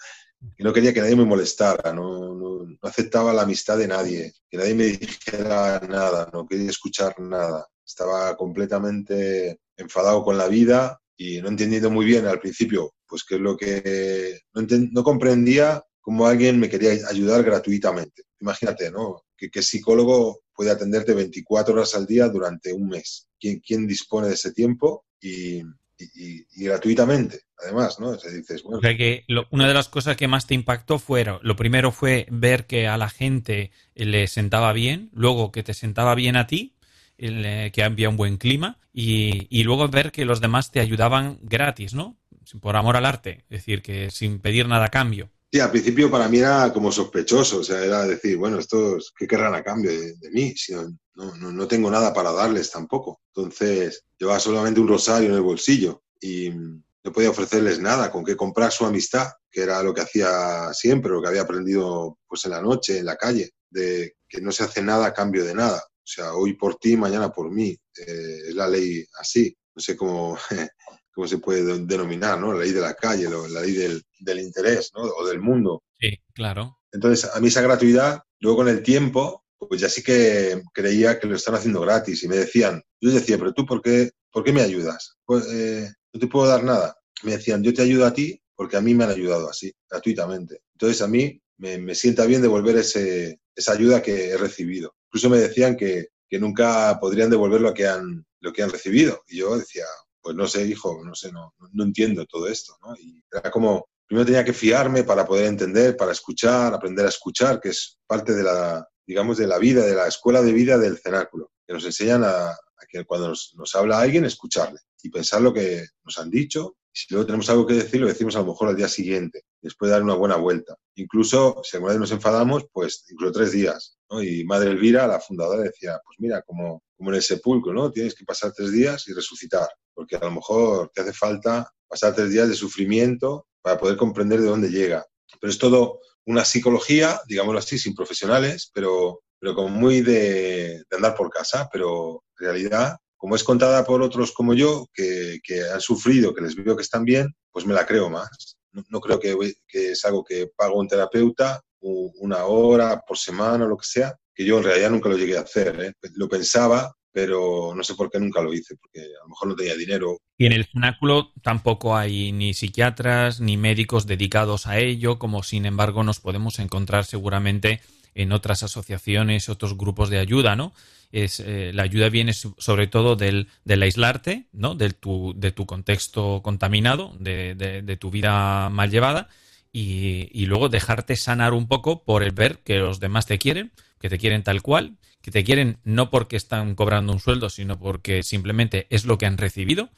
y no quería que nadie me molestara, no, no, no, aceptaba la amistad de nadie, que nadie me dijera nada, no quería escuchar nada, estaba completamente enfadado con la vida y no entendiendo muy bien al principio, pues qué es lo que no, no comprendía cómo alguien me quería ayudar gratuitamente. Imagínate, ¿no? ¿Qué, qué psicólogo puede atenderte 24 horas al día durante un mes? ¿Quién, quién dispone de ese tiempo? Y, y, gratuitamente, además, ¿no? O sea, bueno, que lo, una de las cosas que más te impactó fue, lo primero fue ver que a la gente le sentaba bien, luego que te sentaba bien a ti, el, que había un buen clima, y, luego ver que los demás te ayudaban gratis, ¿no? por amor al arte, es decir, que sin pedir nada a cambio. Sí, al principio para mí era como sospechoso, o sea, era decir, bueno, estos, ¿qué querrán a cambio de, de mí? Si no, no, no tengo nada para darles tampoco. Entonces, llevaba solamente un rosario en el bolsillo y no podía ofrecerles nada, con qué comprar su amistad, que era lo que hacía siempre, lo que había aprendido pues en la noche, en la calle, de que no se hace nada a cambio de nada. O sea, hoy por ti, mañana por mí. Eh, es la ley así. No sé cómo, cómo se puede de- denominar, ¿no? La ley de la calle, la ley del, del interés, ¿no? O del mundo. Sí, claro. Entonces, a mí esa gratuidad, luego con el tiempo, pues ya sí que creía que lo están haciendo gratis y me decían, yo decía, pero tú, ¿por qué, por qué me ayudas? Pues eh, no te puedo dar nada. Me decían, yo te ayudo a ti porque a mí me han ayudado así, gratuitamente. Entonces, a mí me, sienta bien devolver esa ayuda que he recibido. Incluso me decían que, nunca podrían devolver lo que, han, recibido. Y yo decía, pues no sé, hijo, no sé, no, entiendo todo esto. Y era como, primero tenía que fiarme para poder entender, para escuchar, aprender a escuchar, que es parte de la, digamos, de la vida, de la escuela de vida del cenáculo, que nos enseñan a, a que cuando nos, nos habla alguien, escucharle y pensar lo que nos han dicho. Si luego tenemos algo que decir, lo decimos a lo mejor al día siguiente, después de dar una buena vuelta. Incluso, si alguna vez nos enfadamos, pues incluso tres días. ¿no? Y Madre Elvira, la fundadora, decía, pues mira, como, como en el sepulcro, ¿no? Tienes que pasar tres días y resucitar, porque a lo mejor te hace falta pasar tres días de sufrimiento para poder comprender de dónde llega. Pero es todo una psicología, digámoslo así, sin profesionales, pero, pero como muy de, de andar por casa, pero en realidad, como es contada por otros como yo, que, han sufrido, que les veo que están bien, pues me la creo más. No, creo que, que es algo que pago un terapeuta una hora por semana o lo que sea, que yo en realidad nunca lo llegué a hacer. ¿eh? Lo pensaba, pero no sé por qué nunca lo hice, porque a lo mejor no tenía dinero. Y en el cenáculo tampoco hay ni psiquiatras ni médicos dedicados a ello, como sin embargo nos podemos encontrar seguramente en otras asociaciones, otros grupos de ayuda, ¿no? Es, eh, la ayuda viene so- sobre todo del, aislarte, ¿no? Tu, de tu contexto contaminado, de, de- de tu vida mal llevada, y, y luego dejarte sanar un poco por el ver que los demás te quieren, que te quieren tal cual, que te quieren no porque están cobrando un sueldo, sino porque simplemente es lo que han recibido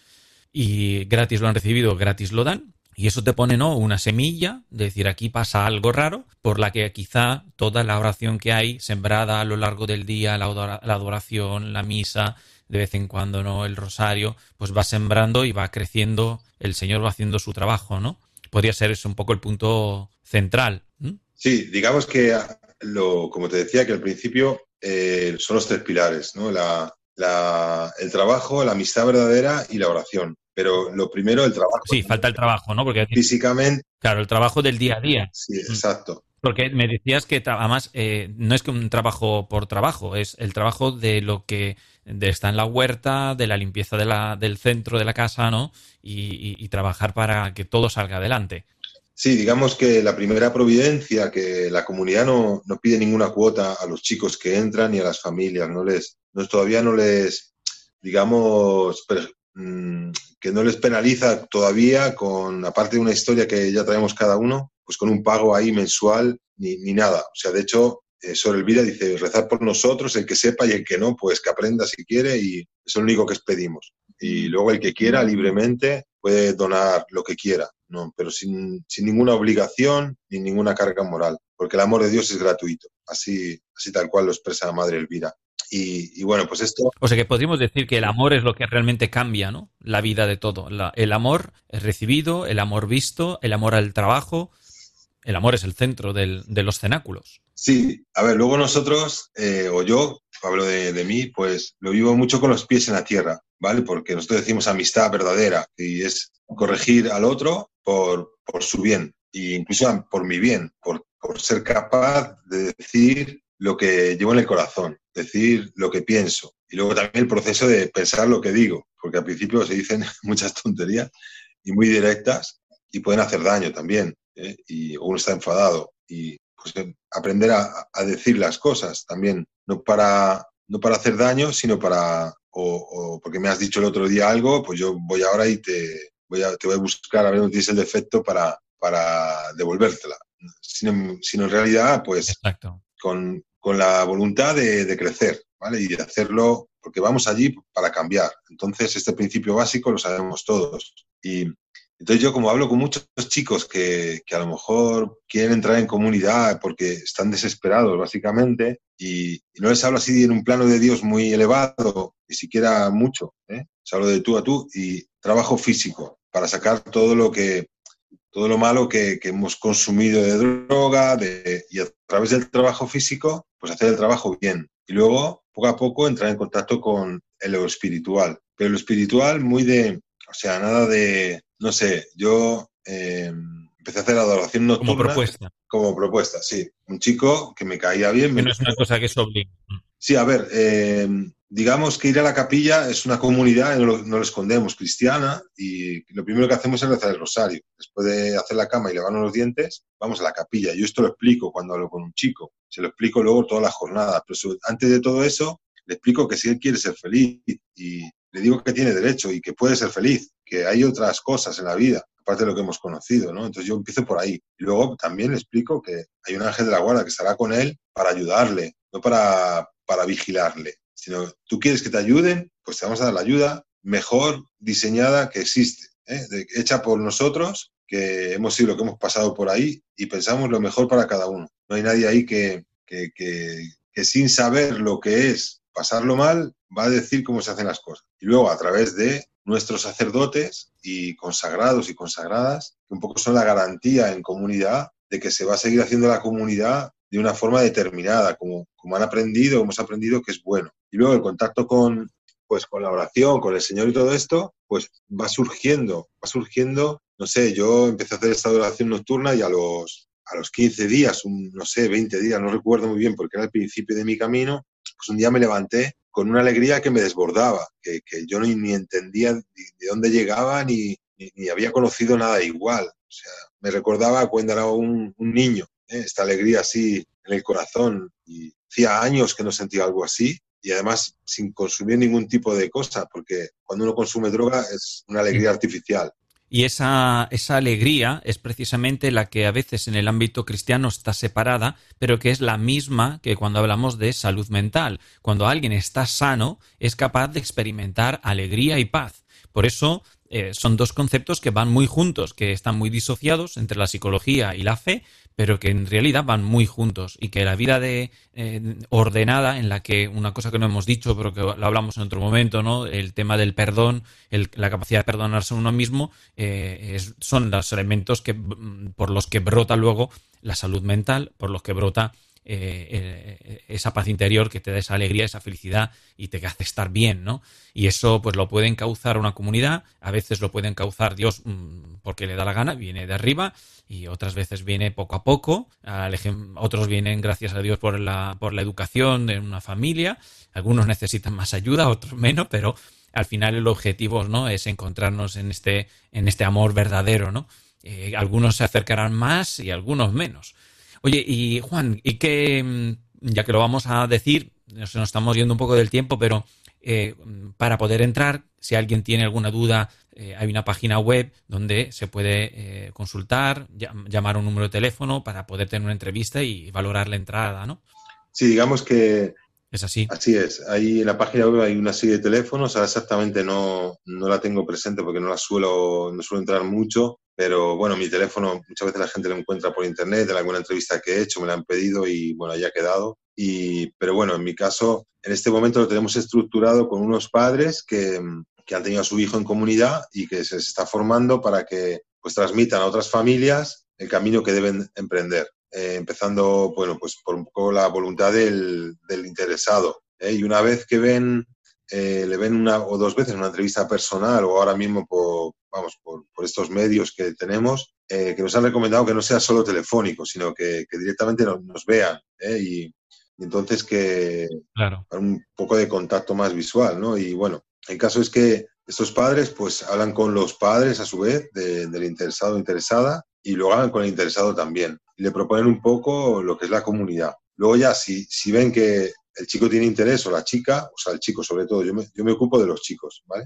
y gratis lo han recibido, gratis lo dan. Y eso te pone, ¿no? Una semilla, de decir, aquí pasa algo raro, por la que quizá toda la oración que hay sembrada a lo largo del día, la, adora- la adoración, la misa, de vez en cuando, ¿no? El rosario, pues va sembrando y va creciendo, el Señor va haciendo su trabajo, ¿no? Podría ser eso un poco el punto central. Sí, digamos que lo, como te decía, que al principio eh, son los tres pilares, ¿no? La, la- el trabajo, la amistad verdadera y la oración. Pero lo primero, el trabajo. Sí, falta el trabajo, ¿no? Porque Físicamente, Claro, el trabajo del día a día. sí, exacto. Porque me decías que además eh, no es que un trabajo por trabajo, es el trabajo de lo que de está en la huerta, de la limpieza de la, del centro de la casa, ¿no? Y, y- y trabajar para que todo salga adelante. Sí, digamos que la primera providencia, que la comunidad no, no pide ninguna cuota a los chicos que entran ni a las familias, no les, no, todavía no les, digamos, per- mm, que no les penaliza todavía con, aparte de una historia que ya traemos cada uno, pues con un pago ahí mensual ni, ni nada. O sea, de hecho, eh, sobre el vida dice, rezar por nosotros, el que sepa y el que no, pues que aprenda si quiere y es lo único que os pedimos. Y luego el que quiera libremente puede donar lo que quiera, ¿no? pero sin, sin ninguna obligación ni ninguna carga moral, porque el amor de Dios es gratuito, así, así tal cual lo expresa Madre Elvira. Y, y bueno, pues esto, O sea que podríamos decir que el amor es lo que realmente cambia, ¿no? La vida de todo. La- el amor es recibido, el amor visto, el amor al trabajo. El amor es el centro del- de los cenáculos. sí, a ver, luego nosotros, eh, o yo, hablo de, de mí, pues lo vivo mucho con los pies en la tierra, ¿vale? Porque nosotros decimos amistad verdadera y es corregir al otro por, por su bien, e incluso por mi bien, por, por ser capaz de decir lo que llevo en el corazón, decir lo que pienso. Y luego también el proceso de pensar lo que digo, porque al principio se dicen muchas tonterías y muy directas y pueden hacer daño también. ¿eh? Y uno está enfadado y pues eh, aprender a, a decir las cosas también, no para, no para hacer daño, sino para, o, o porque me has dicho el otro día algo, pues yo voy ahora y te voy a, te voy a buscar a ver dónde tienes el defecto para, para devolvértela. Sino, sino en realidad, pues Exacto. con, con la voluntad de, crecer, ¿vale? Y de hacerlo, porque vamos allí para cambiar. Entonces, este principio básico lo sabemos todos. Y, Entonces yo como hablo con muchos chicos que, a lo mejor quieren entrar en comunidad porque están desesperados básicamente y, y no les hablo así en un plano de Dios muy elevado, ni siquiera mucho, ¿eh? les hablo de tú a tú y trabajo físico para sacar todo lo que todo lo malo que, que hemos consumido de droga de, y a través del trabajo físico pues hacer el trabajo bien y luego poco a poco entrar en contacto con lo espiritual pero lo espiritual muy de o sea nada de no sé yo eh, empecé a hacer adoración nocturna Como propuesta. como propuesta sí un chico que me caía bien me Que no es una cosa que es obliga. Sí, a ver, eh, digamos que ir a la capilla es una comunidad, no lo, escondemos, cristiana, y lo primero que hacemos es rezar el rosario. Después de hacer la cama y lavarnos los dientes, vamos a la capilla. Yo esto lo explico cuando hablo con un chico, se lo explico luego toda la jornada, pero antes de todo eso, le explico que si él quiere ser feliz y le digo que tiene derecho y que puede ser feliz, que hay otras cosas en la vida, aparte de lo que hemos conocido, ¿no? Entonces yo empiezo por ahí. Y luego también le explico que hay un ángel de la guarda que estará con él para ayudarle, no para, para vigilarle, sino tú quieres que te ayuden, pues te vamos a dar la ayuda mejor diseñada que existe, ¿eh? Hecha por nosotros, que hemos sido lo que hemos pasado por ahí y pensamos lo mejor para cada uno. No hay nadie ahí que, que, que, que sin saber lo que es pasarlo mal, va a decir cómo se hacen las cosas. Y luego a través de nuestros sacerdotes y consagrados y consagradas, que un poco son la garantía en comunidad de que se va a seguir haciendo la comunidad de una forma determinada, como, como han aprendido, hemos aprendido que es bueno. Y luego el contacto con, pues, con la oración, con el Señor y todo esto, pues va surgiendo, va surgiendo, no sé, yo empecé a hacer esta oración nocturna y a los, a los 15 días, no sé, 20 días, no recuerdo muy bien porque era el principio de mi camino, pues un día me levanté con una alegría que me desbordaba, que, que yo ni, ni entendía de dónde llegaba ni, ni, había conocido nada igual. O sea, me recordaba cuando era un niño, ¿eh? esta alegría así en el corazón. Y hacía años que no sentía algo así y además sin consumir ningún tipo de cosa, porque cuando uno consume droga es una alegría artificial. Y esa, esa alegría es precisamente la que a veces en el ámbito cristiano está separada, pero que es la misma que cuando hablamos de salud mental. Cuando alguien está sano, es capaz de experimentar alegría y paz. Por eso eh, son dos conceptos que van muy juntos, que están muy disociados entre la psicología y la fe, pero que en realidad van muy juntos y que la vida de eh, ordenada en la que una cosa que no hemos dicho pero que lo hablamos en otro momento no el tema del perdón la capacidad de perdonarse a uno mismo eh, son los elementos que mm, por los que brota luego la salud mental por los que brota eh, eh, esa paz interior que te da esa alegría, esa felicidad y te hace estar bien, ¿no? Y eso pues lo puede encauzar una comunidad, a veces lo puede encauzar Dios mm, porque le da la gana, viene de arriba y otras veces viene poco a poco, otros vienen gracias a Dios por la, por la educación de una familia, algunos necesitan más ayuda, otros menos, pero al final el objetivo ¿no? es encontrarnos en este, en este amor verdadero, ¿no? Eh, algunos se acercarán más y algunos menos. Oye, y Juan, ¿y qué, mm, ya que lo vamos a decir, nos, nos estamos yendo un poco del tiempo, pero eh, para poder entrar, si alguien tiene alguna duda, eh, hay una página web donde se puede eh, consultar, llam- llamar a un número de teléfono para poder tener una entrevista y valorar la entrada, ¿no? Sí, digamos que Es así. Así es. Ahí en la página web hay una serie de teléfonos. Ahora exactamente no, no la tengo presente porque no la suelo, no suelo entrar mucho. Pero bueno, mi teléfono muchas veces la gente lo encuentra por internet, en alguna entrevista que he hecho me la han pedido y bueno, ahí ha quedado. Y, pero bueno, en mi caso, en este momento lo tenemos estructurado con unos padres que, que han tenido a su hijo en comunidad y que se está formando para que pues transmitan a otras familias el camino que deben emprender. Eh, empezando, bueno, pues por un poco la voluntad del, del interesado. ¿eh? Y una vez que ven, eh, le ven una o dos veces una entrevista personal o ahora mismo por, vamos, por, estos medios que tenemos, eh, que nos han recomendado que no sea solo telefónico, sino que, que directamente nos, nos vean. ¿eh? Y, y entonces que Claro. un poco de contacto más visual, ¿no? Y bueno, el caso es que estos padres pues hablan con los padres a su vez de- del interesado o interesada y lo hagan con el interesado también. Y le proponen un poco lo que es la comunidad. Luego ya si, si ven que el chico tiene interés o la chica, o sea, el chico sobre todo, yo me, yo me ocupo de los chicos, ¿vale?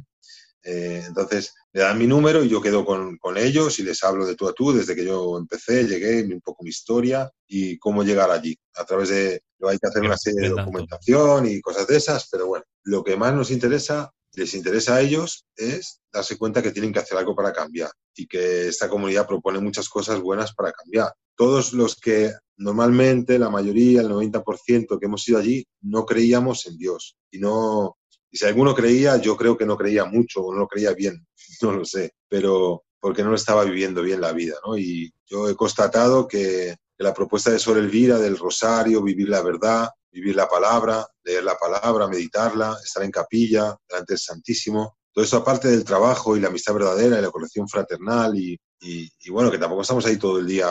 Eh, entonces le dan mi número y yo quedo con, con ellos y les hablo de tú a tú desde que yo empecé, llegué, un poco mi historia y cómo llegar allí. A través de, hay que hacer una serie de documentación y cosas de esas, pero bueno, lo que más nos interesa, les interesa a ellos es darse cuenta que tienen que hacer algo para cambiar. y que esta comunidad propone muchas cosas buenas para cambiar. Todos los que normalmente, la mayoría, el 90% que hemos ido allí, no creíamos en Dios. Y, no, y si alguno creía, yo creo que no creía mucho o no lo creía bien, no lo sé, pero porque no estaba viviendo bien la vida. ¿no? Y yo he constatado que, la propuesta de Sor Elvira, del rosario, vivir la verdad, vivir la palabra, leer la palabra, meditarla, estar en capilla, delante del Santísimo, todo eso aparte del trabajo y la amistad verdadera y la colección fraternal y, y, y, bueno, que tampoco estamos ahí todo el día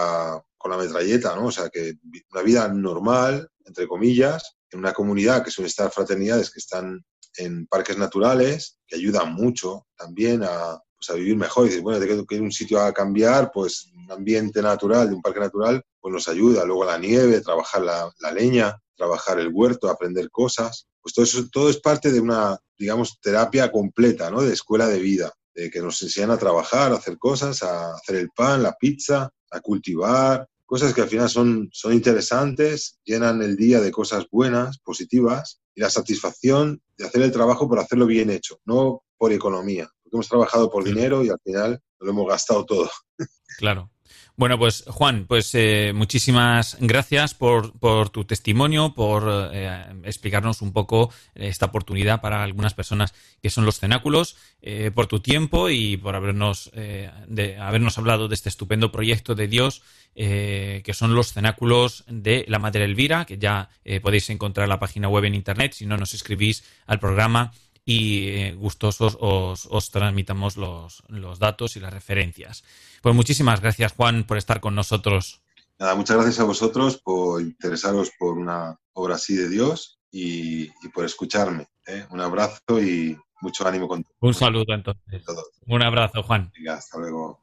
con la metralleta, ¿no? O sea, que una vida normal, entre comillas, en una comunidad que suele estar fraternidades que están en parques naturales, que ayudan mucho también a, pues vivir mejor. Y dices, bueno, te que ir un sitio a cambiar, pues un ambiente natural, de un parque natural, pues nos ayuda. Luego la nieve, trabajar la, la leña, trabajar el huerto, aprender cosas. Pues todo eso, todo es parte de una, digamos, terapia completa, ¿no? De escuela de vida, de que nos enseñan a trabajar, a hacer cosas, a hacer el pan, la pizza, a cultivar, cosas que al final son, son interesantes, llenan el día de cosas buenas, positivas, y la satisfacción de hacer el trabajo por hacerlo bien hecho, no por economía. Porque hemos trabajado por dinero y al final lo hemos gastado todo. Claro. Bueno, pues Juan, pues eh, muchísimas gracias por, por, tu testimonio, por eh, explicarnos un poco esta oportunidad para algunas personas que son los cenáculos, eh, por tu tiempo y por habernos, de, habernos hablado de este estupendo proyecto de Dios que son los cenáculos de la Madre Elvira, que ya podéis encontrar en la página web en internet, si no nos escribís al programa y eh, gustosos os, os transmitamos los, los, datos y las referencias. Pues muchísimas gracias, Juan, por estar con nosotros. Nada, muchas gracias a vosotros por interesaros por una obra así de Dios y, y por escucharme. ¿eh? Un abrazo y mucho ánimo con Un saludo entonces. Todos. Un abrazo, Juan. Venga, hasta luego.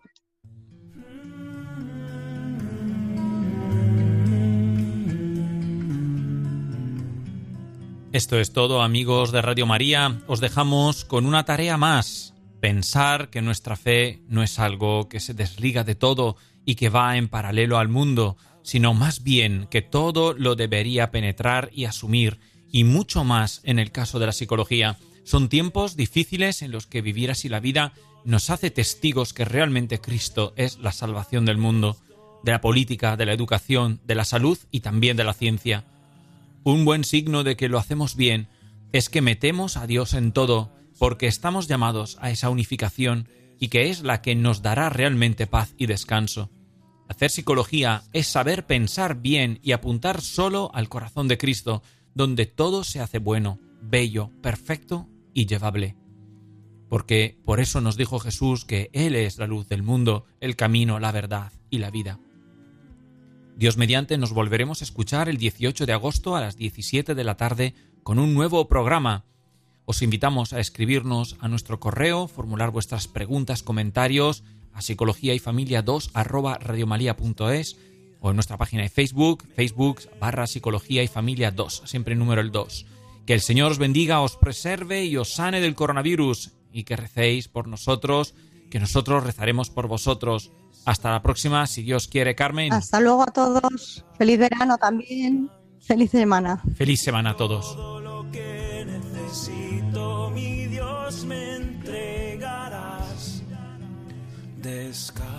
Esto es todo amigos de Radio María. Os dejamos con una tarea más. Pensar que nuestra fe no es algo que se desliga de todo y que va en paralelo al mundo, sino más bien que todo lo debería penetrar y asumir, y mucho más en el caso de la psicología. Son tiempos difíciles en los que vivir así la vida nos hace testigos que realmente Cristo es la salvación del mundo, de la política, de la educación, de la salud y también de la ciencia. Un buen signo de que lo hacemos bien es que metemos a Dios en todo, porque estamos llamados a esa unificación y que es la que nos dará realmente paz y descanso. Hacer psicología es saber pensar bien y apuntar solo al corazón de Cristo, donde todo se hace bueno, bello, perfecto y llevable. Porque por eso nos dijo Jesús que Él es la luz del mundo, el camino, la verdad y la vida. Dios mediante nos volveremos a escuchar el 18 de agosto a las 17 de la tarde con un nuevo programa. Os invitamos a escribirnos a nuestro correo, formular vuestras preguntas, comentarios a psicología y familia 2 arroba radiomalia.es o en nuestra página de Facebook, Facebook barra psicología y familia 2, siempre número el 2. Que el Señor os bendiga, os preserve y os sane del coronavirus y que recéis por nosotros, que nosotros rezaremos por vosotros. Hasta la próxima, si Dios quiere, Carmen. Hasta luego a todos. Feliz verano también. Feliz semana. Feliz semana a todos. Todo lo que necesito, mi Dios, me entregarás. Descanso